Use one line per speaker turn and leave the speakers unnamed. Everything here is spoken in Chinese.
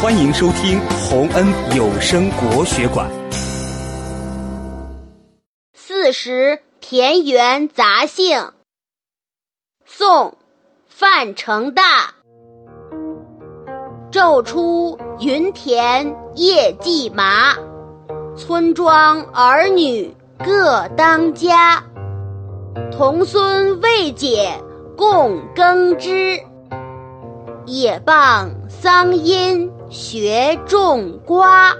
欢迎收听洪恩有声国学馆。
四时田园杂兴，宋·范成大。昼出耘田夜绩麻，村庄儿女各当家。童孙未解供耕织，也傍桑阴学种瓜。